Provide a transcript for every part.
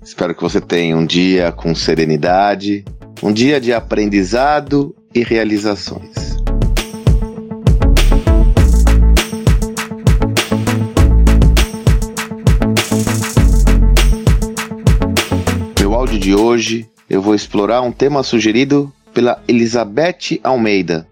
espero que você tenha um dia com serenidade, um dia de aprendizado e realizações. No áudio de hoje, eu vou explorar um tema sugerido pela Elizabeth Almeida,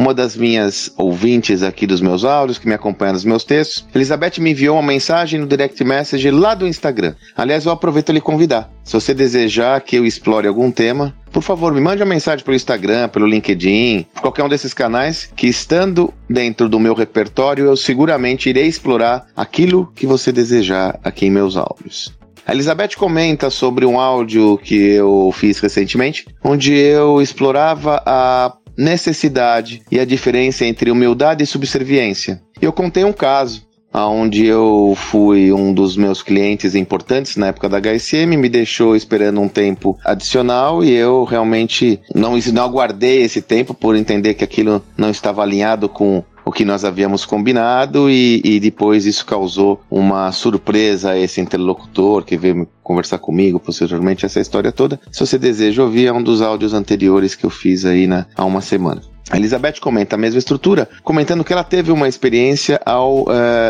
uma das minhas ouvintes aqui dos meus áudios, que me acompanha nos meus textos, Elizabeth me enviou uma mensagem no direct message lá do Instagram. Aliás, eu aproveito a lhe convidar. Se você desejar que eu explore algum tema, por favor, me mande uma mensagem pelo Instagram, pelo LinkedIn, por qualquer um desses canais, que estando dentro do meu repertório, eu seguramente irei explorar aquilo que você desejar aqui em meus áudios. A Elizabeth comenta sobre um áudio que eu fiz recentemente, onde eu explorava a necessidade e a diferença entre humildade e subserviência. Eu contei um caso onde eu fui um dos meus clientes importantes na época da HSM, me deixou esperando um tempo adicional e eu realmente não, não aguardei esse tempo por entender que aquilo não estava alinhado com o que nós havíamos combinado e, e, depois isso causou uma surpresa a esse interlocutor que veio conversar comigo posteriormente essa história toda. Se você deseja ouvir, é um dos áudios anteriores que eu fiz aí na, há uma semana. A Elizabeth comenta a mesma estrutura, comentando que ela teve uma experiência ao uh,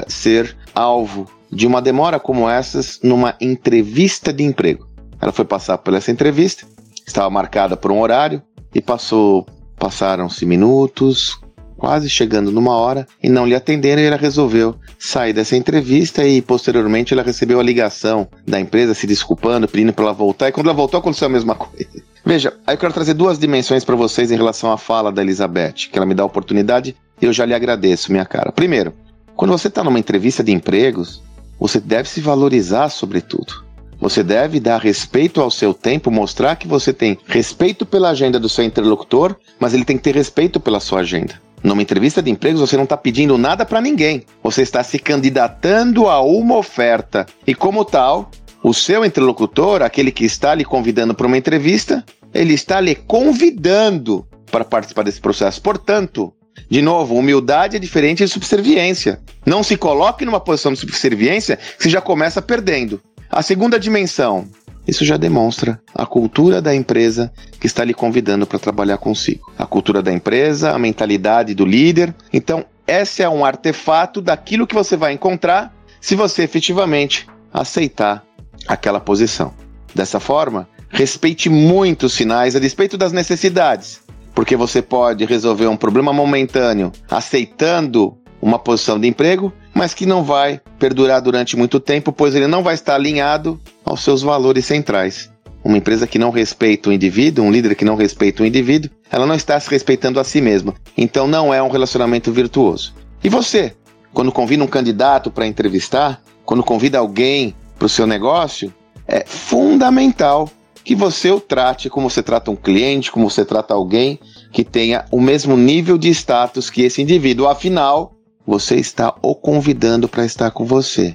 ser alvo de uma demora como essas numa entrevista de emprego. Ela foi passar por essa entrevista, estava marcada por um horário e passou passaram-se minutos, quase chegando numa hora, e não lhe atenderam ela resolveu sair dessa entrevista e posteriormente ela recebeu a ligação da empresa se desculpando, pedindo para ela voltar, e quando ela voltou aconteceu a mesma coisa. Veja, aí eu quero trazer duas dimensões para vocês em relação à fala da Elizabeth, que ela me dá a oportunidade e eu já lhe agradeço, minha cara. Primeiro, quando você está numa entrevista de empregos, você deve se valorizar sobretudo. Você deve dar respeito ao seu tempo, mostrar que você tem respeito pela agenda do seu interlocutor, mas ele tem que ter respeito pela sua agenda. Numa entrevista de empregos, você não está pedindo nada para ninguém. Você está se candidatando a uma oferta. E, como tal, o seu interlocutor, aquele que está lhe convidando para uma entrevista, ele está lhe convidando para participar desse processo. Portanto, de novo, humildade é diferente de subserviência. Não se coloque numa posição de subserviência que você já começa perdendo. A segunda dimensão, isso já demonstra a cultura da empresa que está lhe convidando para trabalhar consigo. A cultura da empresa, a mentalidade do líder. Então, esse é um artefato daquilo que você vai encontrar se você efetivamente aceitar aquela posição. Dessa forma, respeite muito os sinais a despeito das necessidades, porque você pode resolver um problema momentâneo aceitando uma posição de emprego, mas que não vai perdurar durante muito tempo, pois ele não vai estar alinhado aos seus valores centrais. Uma empresa que não respeita o indivíduo, um líder que não respeita o indivíduo, ela não está se respeitando a si mesma. Então não é um relacionamento virtuoso. E você, quando convida um candidato para entrevistar, quando convida alguém para o seu negócio, é fundamental que você o trate como você trata um cliente, como você trata alguém que tenha o mesmo nível de status que esse indivíduo. Afinal, você está o convidando para estar com você.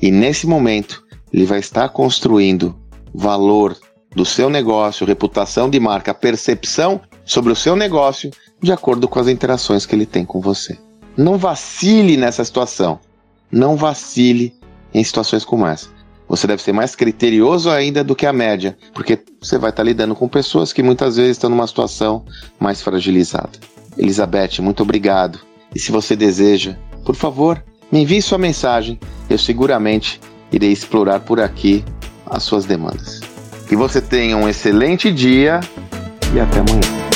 E nesse momento, ele vai estar construindo valor do seu negócio, reputação de marca, percepção sobre o seu negócio de acordo com as interações que ele tem com você. Não vacile nessa situação. Não vacile em situações como essa. Você deve ser mais criterioso ainda do que a média, porque você vai estar lidando com pessoas que muitas vezes estão numa situação mais fragilizada. Elizabeth, muito obrigado e se você deseja, por favor, me envie sua mensagem. Eu seguramente irei explorar por aqui as suas demandas. Que você tenha um excelente dia e até amanhã.